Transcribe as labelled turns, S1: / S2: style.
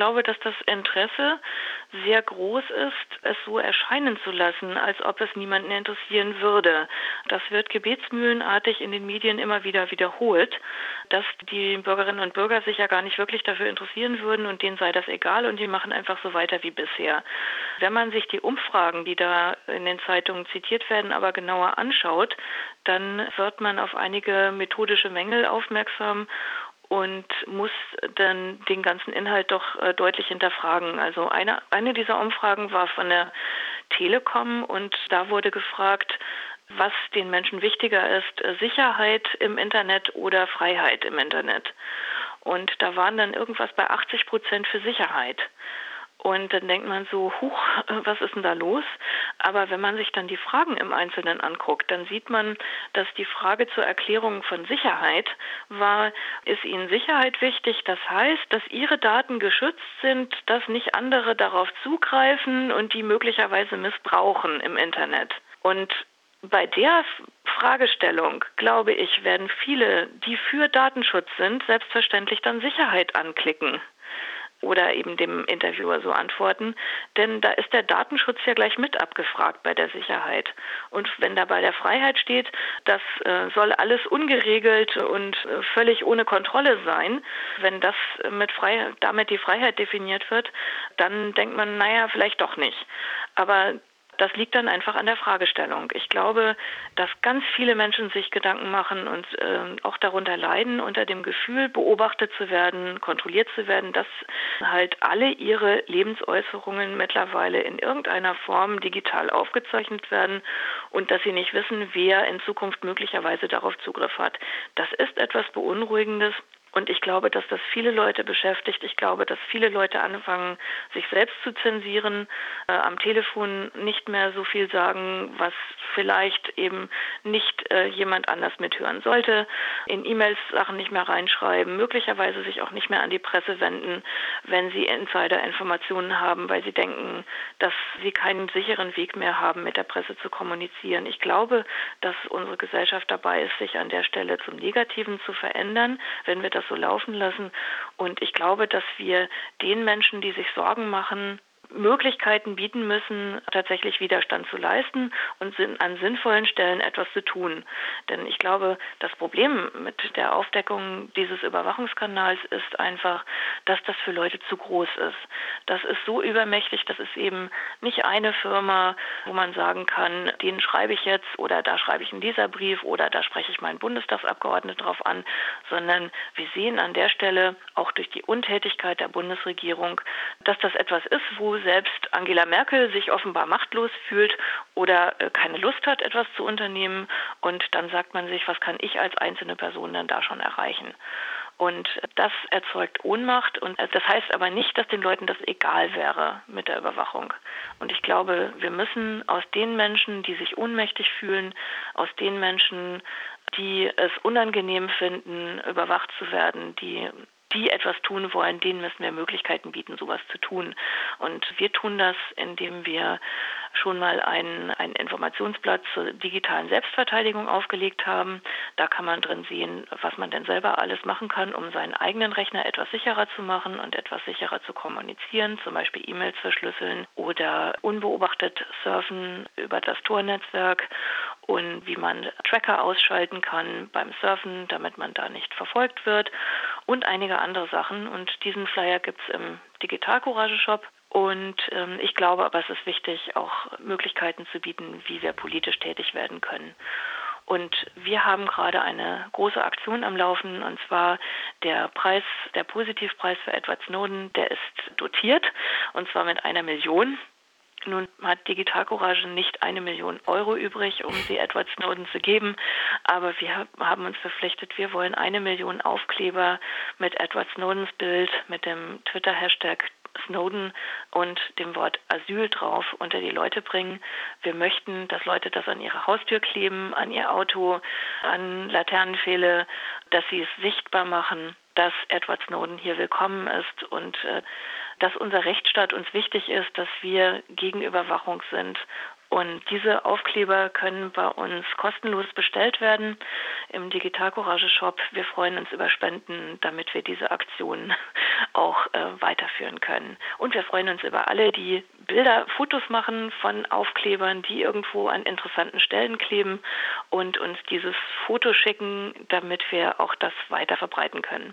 S1: glaube, dass das Interesse sehr groß ist, es so erscheinen zu lassen, als ob es niemanden interessieren würde. Das wird gebetsmühlenartig in den Medien immer wieder wiederholt, dass die Bürgerinnen und Bürger sich ja gar nicht wirklich dafür interessieren würden und denen sei das egal und die machen einfach so weiter wie bisher. Wenn man sich die Umfragen, die da in den Zeitungen zitiert werden, aber genauer anschaut, dann wird man auf einige methodische Mängel aufmerksam und muss dann den ganzen Inhalt doch äh, deutlich hinterfragen. Also eine, eine dieser Umfragen war von der Telekom und da wurde gefragt, was den Menschen wichtiger ist, äh, Sicherheit im Internet oder Freiheit im Internet. Und da waren dann irgendwas bei 80 Prozent für Sicherheit. Und dann denkt man so, huch, was ist denn da los? Aber wenn man sich dann die Fragen im Einzelnen anguckt, dann sieht man, dass die Frage zur Erklärung von Sicherheit war, ist Ihnen Sicherheit wichtig? Das heißt, dass Ihre Daten geschützt sind, dass nicht andere darauf zugreifen und die möglicherweise missbrauchen im Internet. Und bei der Fragestellung, glaube ich, werden viele, die für Datenschutz sind, selbstverständlich dann Sicherheit anklicken oder eben dem Interviewer so antworten. Denn da ist der Datenschutz ja gleich mit abgefragt bei der Sicherheit. Und wenn da bei der Freiheit steht, das äh, soll alles ungeregelt und äh, völlig ohne Kontrolle sein, wenn das mit Freiheit, damit die Freiheit definiert wird, dann denkt man, naja, vielleicht doch nicht. Aber das liegt dann einfach an der Fragestellung. Ich glaube, dass ganz viele Menschen sich Gedanken machen und äh, auch darunter leiden, unter dem Gefühl, beobachtet zu werden, kontrolliert zu werden, dass halt alle ihre Lebensäußerungen mittlerweile in irgendeiner Form digital aufgezeichnet werden und dass sie nicht wissen, wer in Zukunft möglicherweise darauf Zugriff hat. Das ist etwas Beunruhigendes. Und ich glaube, dass das viele Leute beschäftigt. Ich glaube, dass viele Leute anfangen, sich selbst zu zensieren, äh, am Telefon nicht mehr so viel sagen, was vielleicht eben nicht äh, jemand anders mithören sollte, in E-Mails Sachen nicht mehr reinschreiben, möglicherweise sich auch nicht mehr an die Presse wenden, wenn sie Insider-Informationen haben, weil sie denken, dass sie keinen sicheren Weg mehr haben, mit der Presse zu kommunizieren. Ich glaube, dass unsere Gesellschaft dabei ist, sich an der Stelle zum Negativen zu verändern, wenn wir das das so laufen lassen. Und ich glaube, dass wir den Menschen, die sich Sorgen machen, Möglichkeiten bieten müssen, tatsächlich Widerstand zu leisten und an sinnvollen Stellen etwas zu tun. Denn ich glaube, das Problem mit der Aufdeckung dieses Überwachungskanals ist einfach, dass das für Leute zu groß ist. Das ist so übermächtig, das ist eben nicht eine Firma, wo man sagen kann, den schreibe ich jetzt oder da schreibe ich in dieser Brief oder da spreche ich meinen Bundestagsabgeordneten drauf an, sondern wir sehen an der Stelle auch durch die Untätigkeit der Bundesregierung, dass das etwas ist, wo selbst Angela Merkel sich offenbar machtlos fühlt oder äh, keine Lust hat, etwas zu unternehmen. Und dann sagt man sich, was kann ich als einzelne Person denn da schon erreichen? Und das erzeugt Ohnmacht. Und das heißt aber nicht, dass den Leuten das egal wäre mit der Überwachung. Und ich glaube, wir müssen aus den Menschen, die sich ohnmächtig fühlen, aus den Menschen, die es unangenehm finden, überwacht zu werden, die die etwas tun wollen, denen müssen wir Möglichkeiten bieten, sowas zu tun. Und wir tun das, indem wir schon mal ein, ein Informationsblatt zur digitalen Selbstverteidigung aufgelegt haben. Da kann man drin sehen, was man denn selber alles machen kann, um seinen eigenen Rechner etwas sicherer zu machen und etwas sicherer zu kommunizieren, zum Beispiel E-Mails verschlüsseln oder unbeobachtet surfen über das Tor-Netzwerk und wie man Tracker ausschalten kann beim Surfen, damit man da nicht verfolgt wird und einige andere Sachen. Und diesen Flyer gibt es im Digital Courage Shop. Und ähm, ich glaube aber, es ist wichtig, auch Möglichkeiten zu bieten, wie wir politisch tätig werden können. Und wir haben gerade eine große Aktion am Laufen, und zwar der Preis, der Positivpreis für Edward Snowden, der ist dotiert, und zwar mit einer Million. Nun hat Digital Courage nicht eine Million Euro übrig, um sie Edward Snowden zu geben, aber wir haben uns verpflichtet, wir wollen eine Million Aufkleber mit Edward Snowdens Bild, mit dem Twitter-Hashtag Snowden und dem Wort Asyl drauf unter die Leute bringen. Wir möchten, dass Leute das an ihre Haustür kleben, an ihr Auto, an Laternenpfähle, dass sie es sichtbar machen, dass Edward Snowden hier willkommen ist und äh, dass unser Rechtsstaat uns wichtig ist, dass wir gegen Überwachung sind Und diese Aufkleber können bei uns kostenlos bestellt werden im Digital Courage Shop. Wir freuen uns über Spenden, damit wir diese Aktion auch äh, weiterführen können. Und wir freuen uns über alle, die Bilder, Fotos machen von Aufklebern, die irgendwo an interessanten Stellen kleben und uns dieses Foto schicken, damit wir auch das weiter verbreiten können.